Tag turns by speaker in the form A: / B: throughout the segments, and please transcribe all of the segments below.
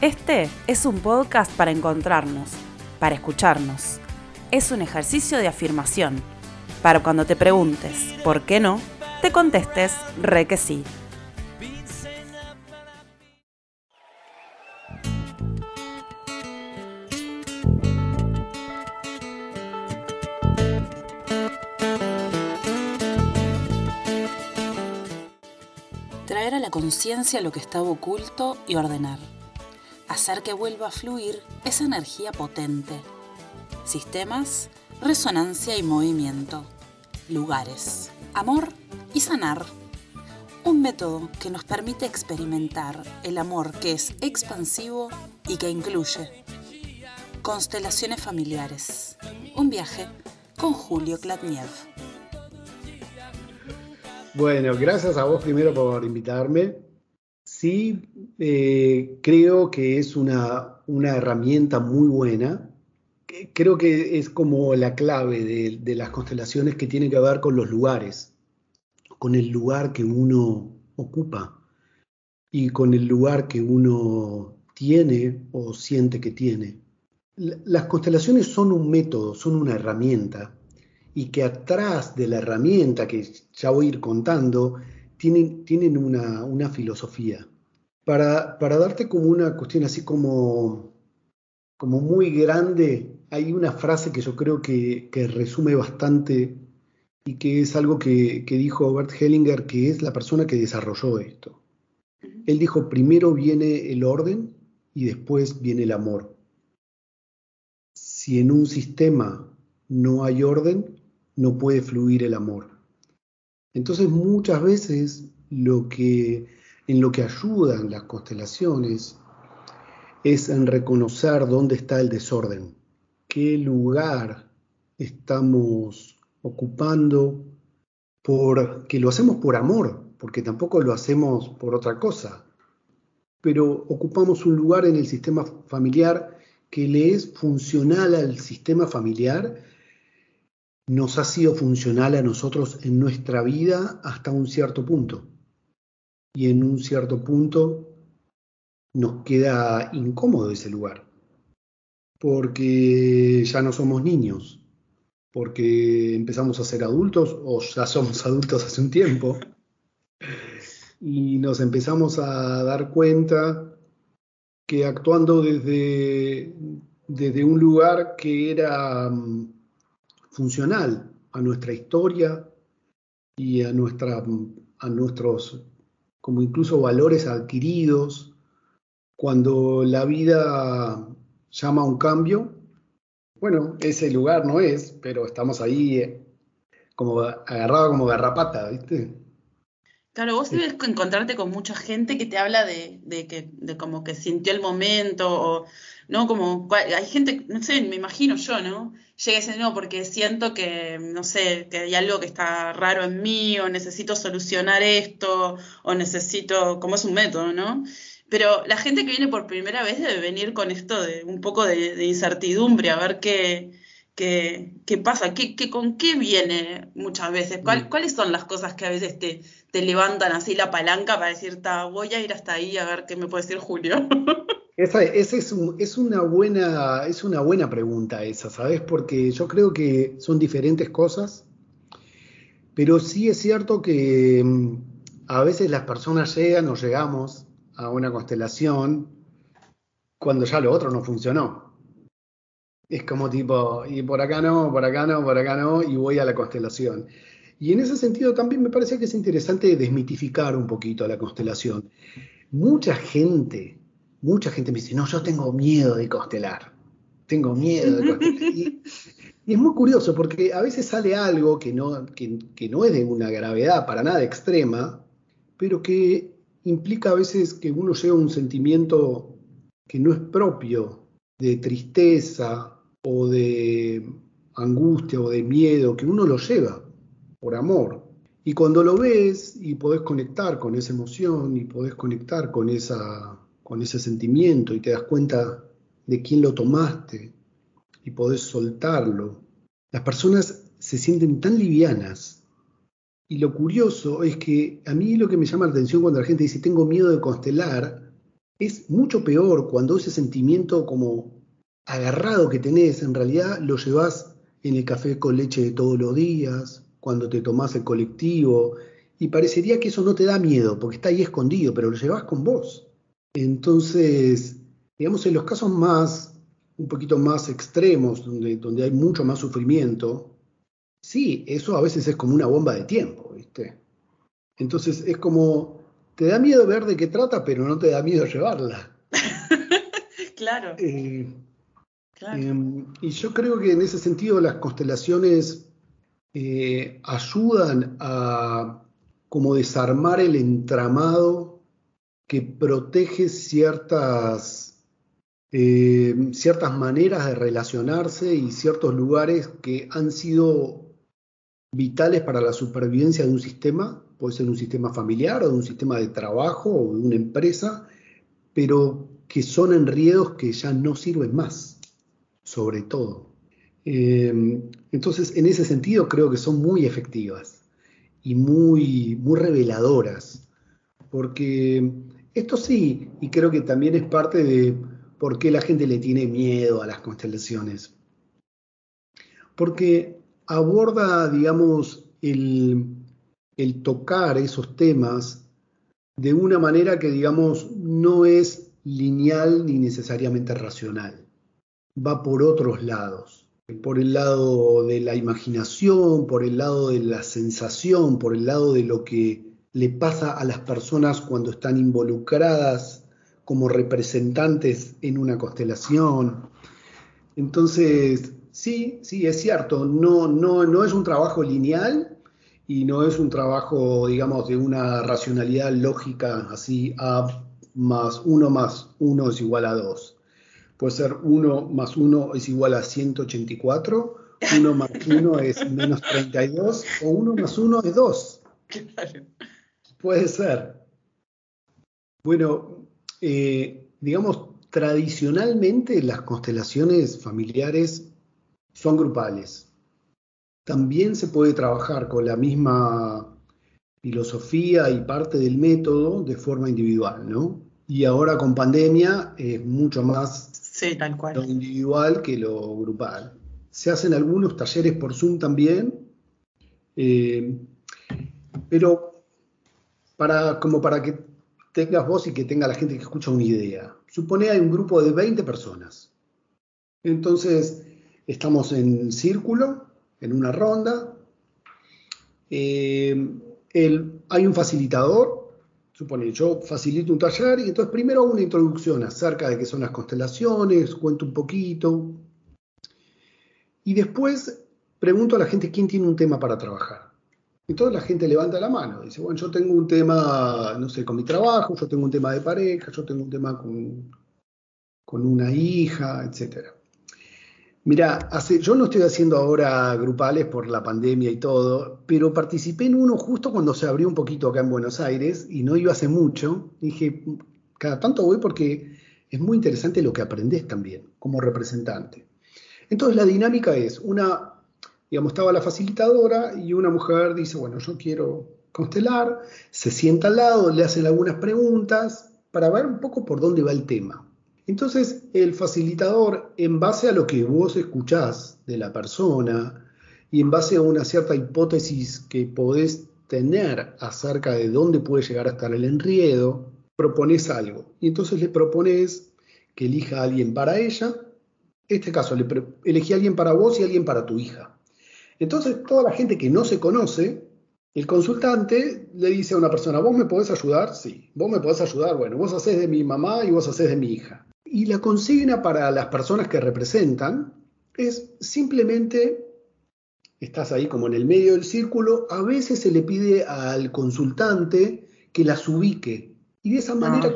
A: Este es un podcast para encontrarnos, para escucharnos. Es un ejercicio de afirmación, para cuando te preguntes ¿por qué no? te contestes re que sí. Traer a la conciencia lo que estaba oculto y ordenar. Hacer que vuelva a fluir esa energía potente. Sistemas, resonancia y movimiento. Lugares, amor y sanar. Un método que nos permite experimentar el amor que es expansivo y que incluye. Constelaciones familiares. Un viaje con Julio Klatniev.
B: Bueno, gracias a vos primero por invitarme. Sí, eh, creo que es una, una, herramienta muy buena. Creo que es como la clave de, de, las constelaciones que tiene que ver con los lugares, con el lugar que uno ocupa y con el lugar que uno tiene o siente que tiene. Las constelaciones son un método, son una herramienta y que atrás de la herramienta que ya voy a ir contando, tienen, tienen una, una filosofía. Para, para, darte como una cuestión así como, como muy grande, hay una frase que yo creo que, que resume bastante y que es algo que, que dijo Bert Hellinger, que es la persona que desarrolló esto. Él dijo, primero viene el orden y después viene el amor. Si en un sistema no hay orden, no puede fluir el amor. Entonces muchas veces lo que, en lo que ayudan las constelaciones es en reconocer dónde está el desorden, qué lugar estamos ocupando, porque lo hacemos por amor, porque tampoco lo hacemos por otra cosa, pero ocupamos un lugar en el sistema familiar que le es funcional al sistema familiar nos ha sido funcional a nosotros en nuestra vida hasta un cierto punto. Y en un cierto punto nos queda incómodo ese lugar, porque ya no somos niños, porque empezamos a ser adultos o ya somos adultos hace un tiempo, y nos empezamos a dar cuenta que actuando desde, desde un lugar que era funcional a nuestra historia y a, nuestra, a nuestros, como incluso valores adquiridos. Cuando la vida llama a un cambio, bueno, ese lugar no es, pero estamos ahí eh, como agarrado como garrapata, ¿viste?
A: Claro, vos debes encontrarte con mucha gente que te habla de, de, que, de como que sintió el momento, o, ¿no? Como, hay gente, no sé, me imagino yo, ¿no? Llega ese no, porque siento que, no sé, que hay algo que está raro en mí, o necesito solucionar esto, o necesito, como es un método, ¿no? Pero la gente que viene por primera vez debe venir con esto de un poco de, de incertidumbre, a ver qué, qué, qué pasa, qué, qué, con qué viene muchas veces, ¿Cuál, cuáles son las cosas que a veces te, te levantan así la palanca para decir, voy a ir hasta ahí a ver qué me puede decir Julio.
B: Esa, esa es, un, es, una buena, es una buena pregunta esa, ¿sabes? Porque yo creo que son diferentes cosas, pero sí es cierto que mm, a veces las personas llegan o llegamos a una constelación cuando ya lo otro no funcionó. Es como tipo, y por acá no, por acá no, por acá no, y voy a la constelación. Y en ese sentido también me parece que es interesante desmitificar un poquito a la constelación. Mucha gente, mucha gente me dice, no, yo tengo miedo de constelar. Tengo miedo de constelar. Y, y es muy curioso porque a veces sale algo que no, que, que no es de una gravedad para nada extrema, pero que implica a veces que uno lleva un sentimiento que no es propio de tristeza o de angustia o de miedo, que uno lo lleva por amor. Y cuando lo ves y podés conectar con esa emoción y podés conectar con, esa, con ese sentimiento y te das cuenta de quién lo tomaste y podés soltarlo, las personas se sienten tan livianas. Y lo curioso es que a mí lo que me llama la atención cuando la gente dice tengo miedo de constelar, es mucho peor cuando ese sentimiento como agarrado que tenés, en realidad lo llevas en el café con leche de todos los días, cuando te tomás el colectivo, y parecería que eso no te da miedo, porque está ahí escondido, pero lo llevas con vos. Entonces, digamos, en los casos más, un poquito más extremos, donde, donde hay mucho más sufrimiento, sí, eso a veces es como una bomba de tiempo, ¿viste? Entonces es como, te da miedo ver de qué trata, pero no te da miedo llevarla.
A: claro.
B: Eh, em, y yo creo que en ese sentido las constelaciones eh, ayudan a como desarmar el entramado que protege ciertas, eh, ciertas maneras de relacionarse y ciertos lugares que han sido vitales para la supervivencia de un sistema, puede ser un sistema familiar o de un sistema de trabajo o de una empresa, pero que son enriedos que ya no sirven más, sobre todo. Eh, entonces, en ese sentido, creo que son muy efectivas y muy, muy reveladoras, porque esto sí, y creo que también es parte de por qué la gente le tiene miedo a las constelaciones. Porque aborda, digamos, el, el tocar esos temas de una manera que, digamos, no es lineal ni necesariamente racional. Va por otros lados, por el lado de la imaginación, por el lado de la sensación, por el lado de lo que le pasa a las personas cuando están involucradas como representantes en una constelación. Entonces, sí, sí, es cierto, no, no, no es un trabajo lineal y no es un trabajo, digamos, de una racionalidad lógica así, A más 1 más 1 es igual a 2. Puede ser 1 más 1 es igual a 184, 1 más 1 es menos 32 o 1 más 1 es 2. Puede ser. Bueno, eh, digamos, tradicionalmente las constelaciones familiares son grupales. También se puede trabajar con la misma filosofía y parte del método de forma individual, ¿no? Y ahora con pandemia es mucho más lo individual que lo grupal. Se hacen algunos talleres por Zoom también, eh, pero para, como para que tengas vos y que tenga la gente que escucha una idea. Supone hay un grupo de 20 personas. Entonces, estamos en círculo, en una ronda. Eh, hay un facilitador, supone, yo facilito un taller y entonces primero hago una introducción acerca de qué son las constelaciones, cuento un poquito. Y después pregunto a la gente quién tiene un tema para trabajar. Entonces la gente levanta la mano, dice, bueno, yo tengo un tema, no sé, con mi trabajo, yo tengo un tema de pareja, yo tengo un tema con, con una hija, etcétera. Mira, yo no estoy haciendo ahora grupales por la pandemia y todo, pero participé en uno justo cuando se abrió un poquito acá en Buenos Aires y no iba hace mucho. Dije, cada tanto voy porque es muy interesante lo que aprendes también como representante. Entonces la dinámica es, una, digamos, estaba la facilitadora y una mujer dice, bueno, yo quiero constelar, se sienta al lado, le hacen algunas preguntas para ver un poco por dónde va el tema. Entonces, el facilitador, en base a lo que vos escuchás de la persona y en base a una cierta hipótesis que podés tener acerca de dónde puede llegar a estar el enriedo, propones algo. Y entonces le propones que elija a alguien para ella. En este caso, le elegí a alguien para vos y a alguien para tu hija. Entonces, toda la gente que no se conoce, el consultante le dice a una persona, ¿vos me podés ayudar? Sí. ¿Vos me podés ayudar? Bueno, vos hacés de mi mamá y vos hacés de mi hija. Y la consigna para las personas que representan es simplemente, estás ahí como en el medio del círculo, a veces se le pide al consultante que las ubique. Y de esa manera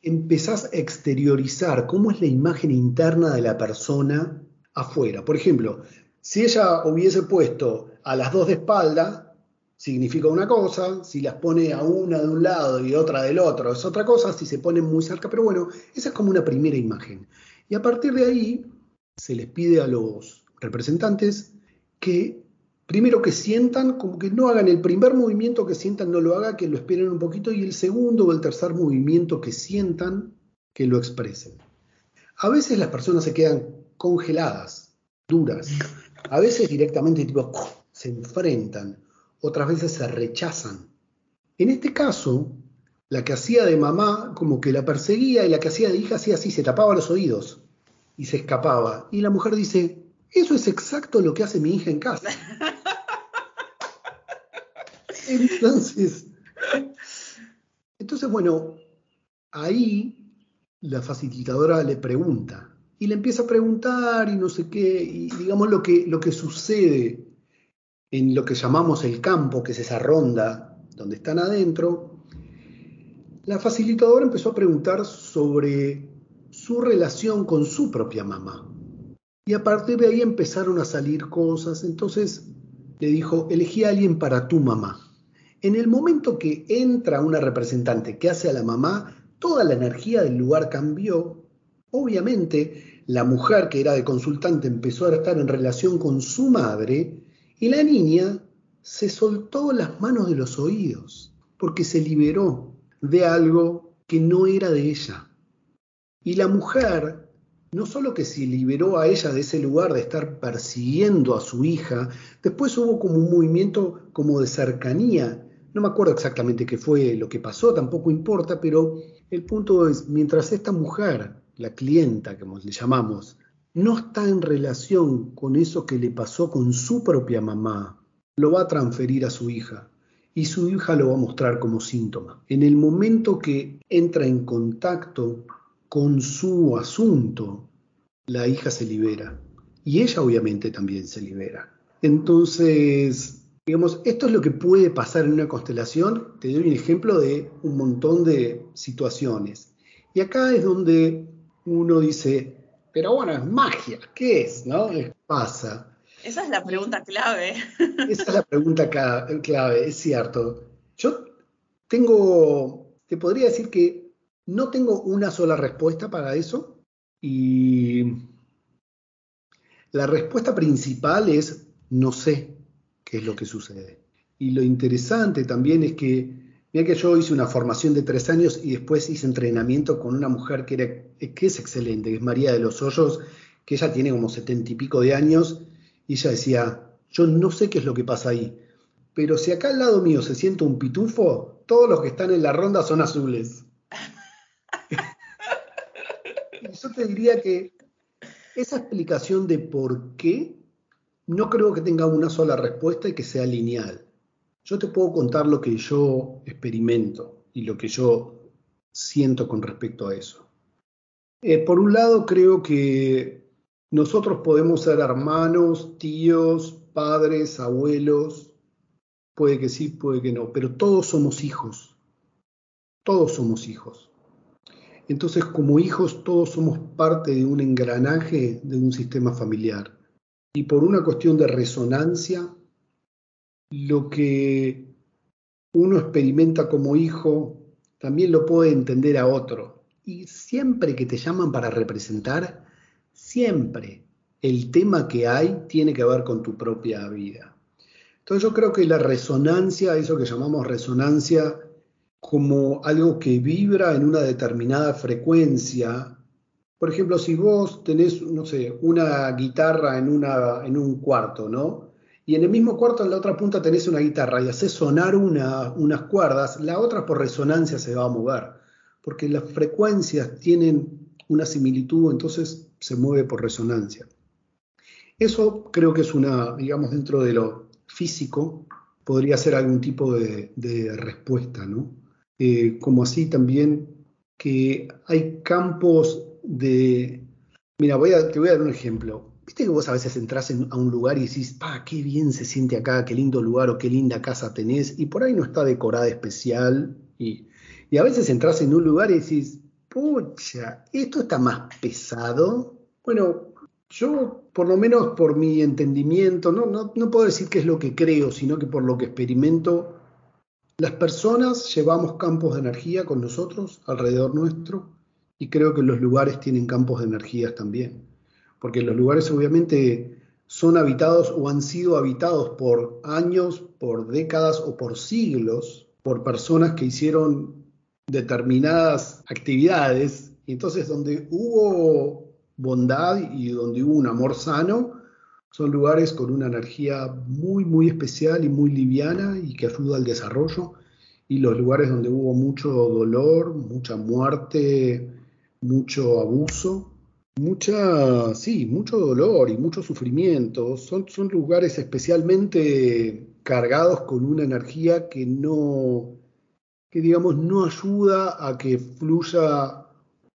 B: empezás a exteriorizar cómo es la imagen interna de la persona afuera. Por ejemplo, si ella hubiese puesto a las dos de espalda, significa una cosa, si las pone a una de un lado y otra del otro es otra cosa, si se ponen muy cerca, pero bueno, esa es como una primera imagen. Y a partir de ahí se les pide a los representantes que primero que sientan, como que no hagan el primer movimiento que sientan, no lo haga, que lo esperen un poquito, y el segundo o el tercer movimiento que sientan, que lo expresen. A veces las personas se quedan congeladas, duras. A veces directamente tipo, se enfrentan. Otras veces se rechazan. En este caso, la que hacía de mamá como que la perseguía y la que hacía de hija hacía así, se tapaba los oídos y se escapaba. Y la mujer dice, eso es exacto lo que hace mi hija en casa. Entonces, entonces, bueno, ahí la facilitadora le pregunta y le empieza a preguntar y no sé qué, y digamos lo que, lo que sucede en lo que llamamos el campo, que es esa ronda donde están adentro, la facilitadora empezó a preguntar sobre su relación con su propia mamá. Y a partir de ahí empezaron a salir cosas. Entonces le dijo, elegí a alguien para tu mamá. En el momento que entra una representante que hace a la mamá, toda la energía del lugar cambió. Obviamente, la mujer que era de consultante empezó a estar en relación con su madre y la niña se soltó las manos de los oídos porque se liberó de algo que no era de ella. Y la mujer no solo que se liberó a ella de ese lugar de estar persiguiendo a su hija, después hubo como un movimiento como de cercanía. No me acuerdo exactamente qué fue lo que pasó, tampoco importa, pero el punto es, mientras esta mujer, la clienta, como le llamamos, no está en relación con eso que le pasó con su propia mamá, lo va a transferir a su hija y su hija lo va a mostrar como síntoma. En el momento que entra en contacto con su asunto, la hija se libera. Y ella obviamente también se libera. Entonces, digamos, esto es lo que puede pasar en una constelación. Te doy un ejemplo de un montón de situaciones. Y acá es donde uno dice, pero bueno, es magia, ¿qué es? ¿No? Pasa.
A: Esa es la pregunta clave.
B: Esa es la pregunta clave, es cierto. Yo tengo, te podría decir que no tengo una sola respuesta para eso y la respuesta principal es no sé qué es lo que sucede. Y lo interesante también es que, mira que yo hice una formación de tres años y después hice entrenamiento con una mujer que, era, que es excelente, que es María de los Hoyos, que ella tiene como setenta y pico de años, y ella decía, yo no sé qué es lo que pasa ahí, pero si acá al lado mío se siente un pitufo, todos los que están en la ronda son azules yo te diría que esa explicación de por qué no creo que tenga una sola respuesta y que sea lineal. Yo te puedo contar lo que yo experimento y lo que yo siento con respecto a eso. Eh, por un lado, creo que nosotros podemos ser hermanos, tíos, padres, abuelos, puede que sí, puede que no, pero todos somos hijos. Todos somos hijos. Entonces, como hijos, todos somos parte de un engranaje de un sistema familiar. Y por una cuestión de resonancia, lo que uno experimenta como hijo, también lo puede entender a otro. Y siempre que te llaman para representar, siempre el tema que hay tiene que ver con tu propia vida. Entonces yo creo que la resonancia, eso que llamamos resonancia, como algo que vibra en una determinada frecuencia. Por ejemplo, si vos tenés, no sé, una guitarra en, una, en un cuarto, ¿no? Y en el mismo cuarto, en la otra punta, tenés una guitarra y haces sonar unas cuerdas, la otra por resonancia se va a mover, porque las frecuencias tienen una similitud, entonces se mueve por resonancia. Eso creo que es una, digamos, dentro de lo físico, podría ser algún tipo de, respuesta, ¿no? Eh, como así también que hay campos de... Mira, voy a, te voy a dar un ejemplo. Viste que vos a veces entras a un lugar y decís, ¡ah, qué bien se siente acá, qué lindo lugar o qué linda casa tenés! Y por ahí no está decorada especial. Y, y a veces entras en un lugar y decís, pucha, esto está más pesado. Bueno, yo, por lo menos por mi entendimiento, no, no, no puedo decir qué es lo que creo, sino que por lo que experimento, las personas llevamos campos de energía con nosotros alrededor nuestro y creo que los lugares tienen campos de energías también, porque los lugares obviamente son habitados o han sido habitados por años, por décadas o por siglos por personas que hicieron determinadas actividades Y entonces donde hubo bondad y donde hubo un amor sano, son lugares con una energía muy, muy especial y muy liviana y que ayuda al desarrollo. Y los lugares donde hubo mucho dolor, mucha muerte, mucho abuso, mucha, sí, mucho dolor y mucho sufrimiento, son, son lugares especialmente cargados con una energía que no, que digamos, no ayuda a que fluya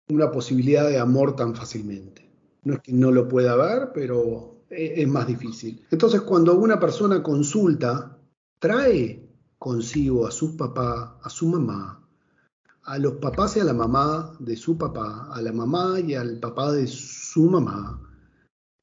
B: una posibilidad de amor tan fácilmente. No es que no lo pueda ver, pero e, es más difícil. Entonces, cuando una persona consulta, trae consigo a su papá, a su mamá, a los papás y a la mamá de su papá, a la mamá y al papá de su mamá,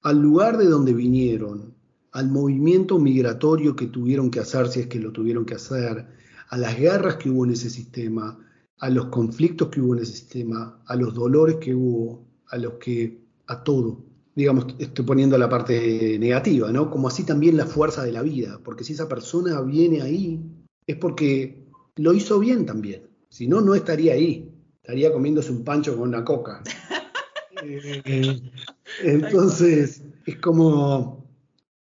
B: al lugar de donde vinieron, al movimiento migratorio que tuvieron que hacer, si es que lo tuvieron que hacer, a las guerras que hubo en ese sistema, a los conflictos que hubo en ese sistema, a los dolores que hubo, a los que, a todo. Digamos, estoy poniendo la parte negativa, ¿no? Como así también la fuerza de la vida, porque si esa persona viene ahí, es porque lo hizo bien también. Si no, no estaría ahí. Estaría comiéndose un pancho con una coca. Eh, entonces, es como,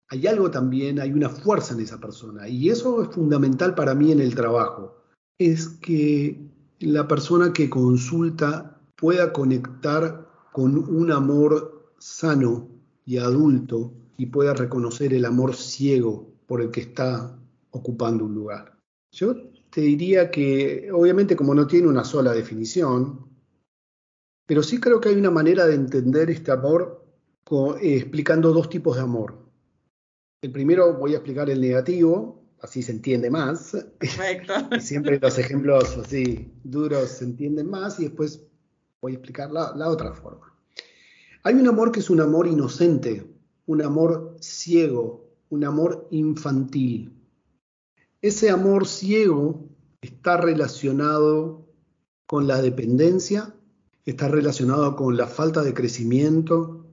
B: hay algo también, hay una fuerza en esa persona. Y eso es fundamental para mí en el trabajo. Es que la persona que consulta pueda conectar con un amor sano y adulto y pueda reconocer el amor ciego por el que está ocupando un lugar. Yo te diría que, obviamente como no tiene una sola definición, pero sí creo que hay una manera de entender este amor eh, explicando dos tipos de amor. El primero voy a explicar el negativo, así se entiende más.
A: Perfecto.
B: Siempre los ejemplos así duros se entienden más y después voy a explicar la, la otra forma. Hay un amor que es un amor inocente, un amor ciego, un amor infantil. Ese amor ciego está relacionado con la dependencia, está relacionado con la falta de crecimiento,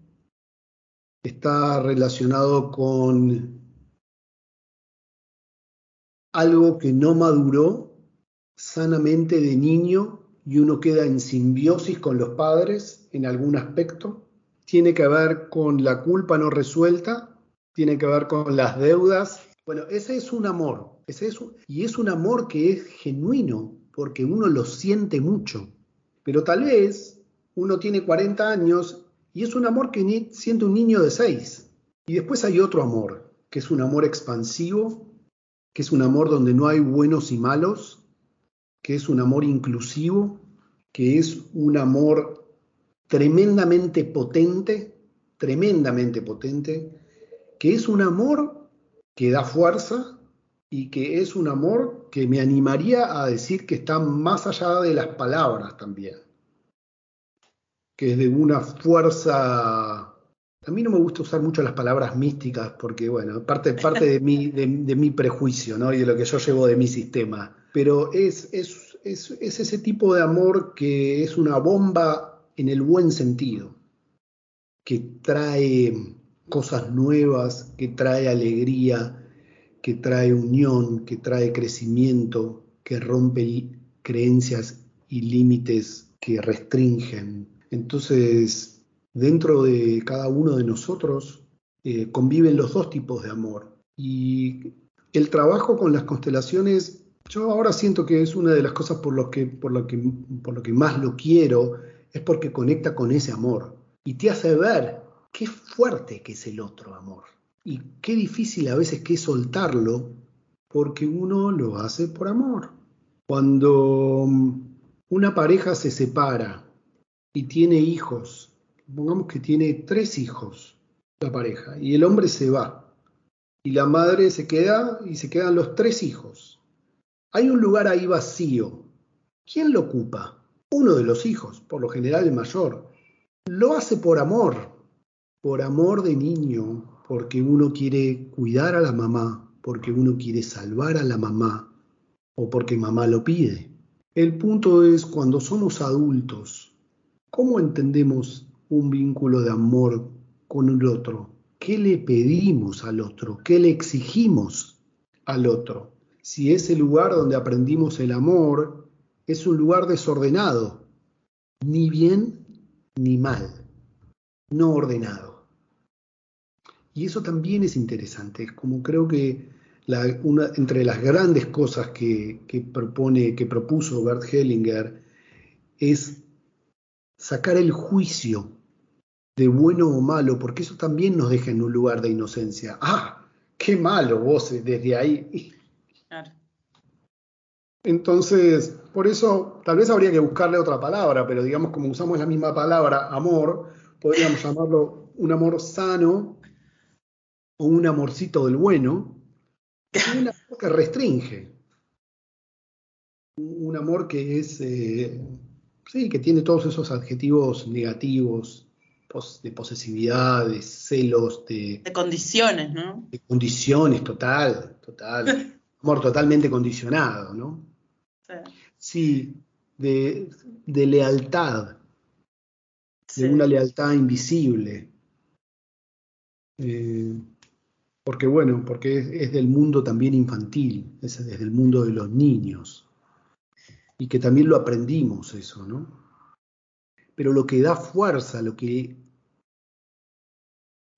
B: está relacionado con algo que no maduró sanamente de niño y uno queda en simbiosis con los padres en algún aspecto. Tiene que ver con la culpa no resuelta, tiene que ver con las deudas. Bueno, ese es un amor, es y es un amor que es genuino porque uno lo siente mucho. Pero tal vez uno tiene 40 años y es un amor que siente un niño de seis. Y después hay otro amor, que es un amor expansivo, que es un amor donde no hay buenos y malos, que es un amor inclusivo, que es un amor tremendamente potente, tremendamente potente, que es un amor que da fuerza y que es un amor que me animaría a decir que está más allá de las palabras también que es de una fuerza... A mí no me gusta usar mucho las palabras místicas porque, bueno, parte, parte de, mi, de, mi prejuicio ¿no? y de lo que yo llevo de mi sistema. Pero es, es, es, es ese tipo de amor que es una bomba en el buen sentido, que trae cosas nuevas, que trae alegría, que trae unión, que trae crecimiento, que rompe creencias y límites que restringen. Entonces, dentro de cada uno de nosotros eh, conviven los dos tipos de amor. Y el trabajo con las constelaciones, yo ahora siento que es una de las cosas por lo que, por lo que, por lo que más lo quiero, es porque conecta con ese amor y te hace ver qué fuerte que es el otro amor y qué difícil a veces que es soltarlo porque uno lo hace por amor. Cuando una pareja se separa y tiene hijos, pongamos que tiene tres hijos la pareja, y el hombre se va, y la madre se queda y se quedan los tres hijos. Hay un lugar ahí vacío. ¿Quién lo ocupa? Uno de los hijos, por lo general el mayor. Lo hace por amor, por amor de niño, porque uno quiere cuidar a la mamá, porque uno quiere salvar a la mamá, o porque mamá lo pide. El punto es cuando somos adultos ¿Cómo entendemos un vínculo de amor con el otro? ¿Qué le pedimos al otro? ¿Qué le exigimos al otro? Si ese lugar donde aprendimos el amor es un lugar desordenado, ni bien ni mal, no ordenado. Y eso también es interesante, es como creo que una, entre las grandes cosas que, que, propone, que propuso Bert Hellinger es sacar el juicio de bueno o malo, porque eso también nos deja en un lugar de inocencia. Ah, qué malo vos desde ahí. Claro. Entonces, por eso tal vez habría que buscarle otra palabra, pero digamos como usamos la misma palabra, amor, podríamos llamarlo un amor sano o un amorcito del bueno, un amor que restringe, un amor que es, eh, sí, que tiene todos esos adjetivos negativos de posesividad, de celos, de...
A: De condiciones, ¿no?
B: De condiciones, total, total. amor totalmente condicionado, ¿no? Sí, de, lealtad, de una lealtad invisible. Eh, porque bueno, porque es, del mundo también infantil, es desde el mundo de los niños. Y que también lo aprendimos eso, ¿no? Pero lo que da fuerza, lo que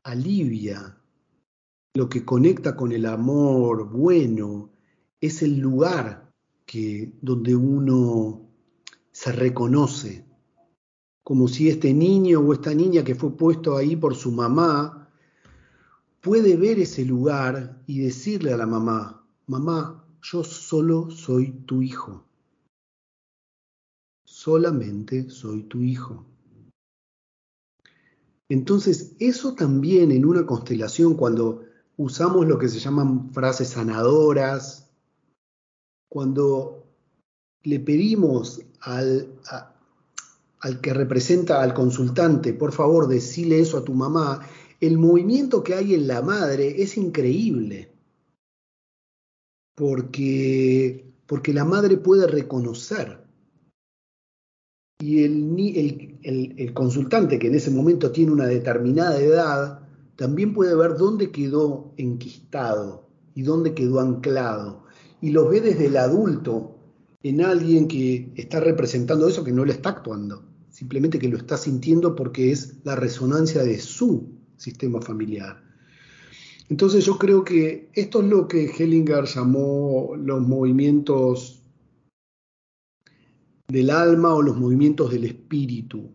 B: alivia, lo que conecta con el amor bueno, es el lugar que, donde uno se reconoce, como si este niño o esta niña que fue puesto ahí por su mamá puede ver ese lugar y decirle a la mamá, mamá, yo solo soy tu hijo, solamente soy tu hijo. Entonces, eso también en una constelación, cuando usamos lo que se llaman frases sanadoras, cuando le pedimos al, al que representa al consultante, por favor, decile eso a tu mamá, el movimiento que hay en la madre es increíble, porque, porque la madre puede reconocer. Y el, el, el, consultante, que en ese momento tiene una determinada edad, también puede ver dónde quedó enquistado y dónde quedó anclado y lo ve desde el adulto en alguien que está representando eso que no le está actuando, simplemente que lo está sintiendo porque es la resonancia de su sistema familiar. Entonces yo creo que esto es lo que Hellinger llamó los movimientos del alma o los movimientos del espíritu.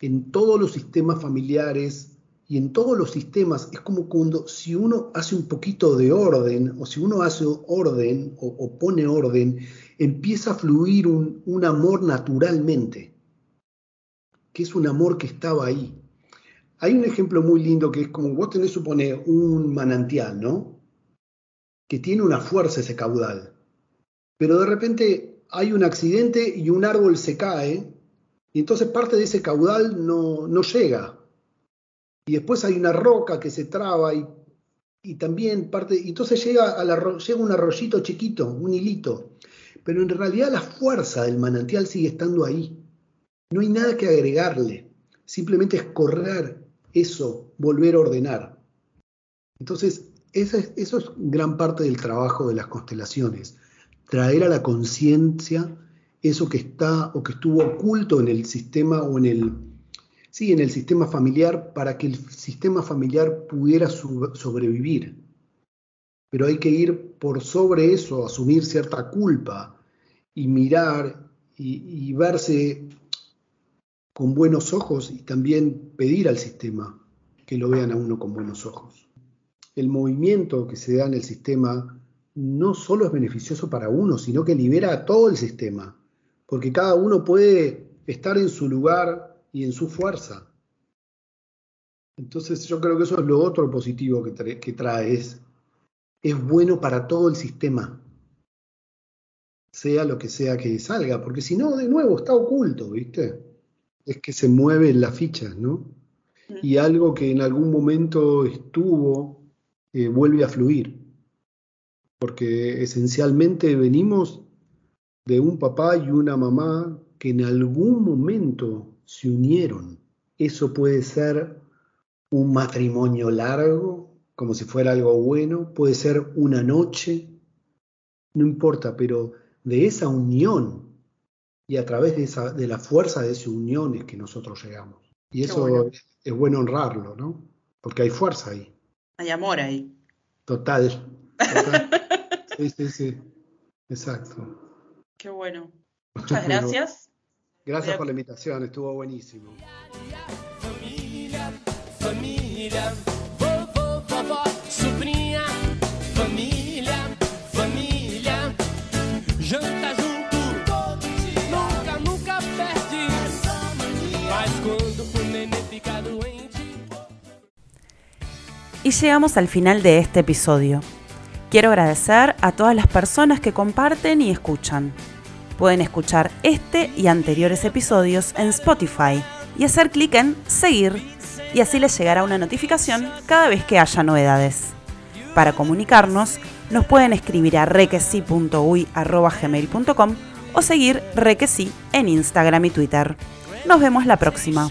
B: En todos los sistemas familiares y en todos los sistemas es como cuando si uno hace un poquito de orden o si uno hace orden o, pone orden, empieza a fluir un, un, amor naturalmente, que es un amor que estaba ahí. Hay un ejemplo muy lindo que es como vos tenés, supone, un manantial, ¿no? Que tiene una fuerza ese caudal, pero de repente hay un accidente y un árbol se cae y entonces parte de ese caudal no, no llega y después hay una roca que se traba y, y también parte, y entonces llega, a la, llega un arroyito chiquito, un hilito, pero en realidad la fuerza del manantial sigue estando ahí. No hay nada que agregarle, simplemente es correr eso, volver a ordenar. Entonces, eso es, gran parte del trabajo de las constelaciones, traer a la conciencia eso que está o que estuvo oculto en el sistema o en el, sí, en el sistema familiar para que el sistema familiar pudiera sobrevivir. Pero hay que ir por sobre eso, asumir cierta culpa y mirar y, verse con buenos ojos y también pedir al sistema que lo vean a uno con buenos ojos. El movimiento que se da en el sistema no solo es beneficioso para uno, sino que libera a todo el sistema, porque cada uno puede estar en su lugar y en su fuerza. Entonces yo creo que eso es lo otro positivo que, que trae, es, es bueno para todo el sistema, sea lo que sea que salga, porque si no, de nuevo, está oculto, ¿viste? Es que se mueven las fichas, ¿no? Y algo que en algún momento estuvo, eh, vuelve a fluir, porque esencialmente venimos de un papá y una mamá que en algún momento se unieron. Eso puede ser un matrimonio largo, como si fuera algo bueno, puede ser una noche, no importa, pero de esa unión y a través de, esa, de la fuerza de esa unión es que nosotros llegamos. Y eso es bueno honrarlo, ¿no? Porque hay fuerza ahí.
A: Hay amor ahí.
B: Total. total. sí, sí, sí. Exacto.
A: Qué bueno. Muchas gracias.
B: Gracias por la invitación, estuvo buenísimo.
C: Família, vovô,
D: Y llegamos al final de este episodio. Quiero agradecer a todas las personas que comparten y escuchan. Pueden escuchar este y anteriores episodios en Spotify y hacer clic en seguir y así les llegará una notificación cada vez que haya novedades. Para comunicarnos, nos pueden escribir a requesi.uy.gmail.com o seguir Requesi en Instagram y Twitter. Nos vemos la próxima.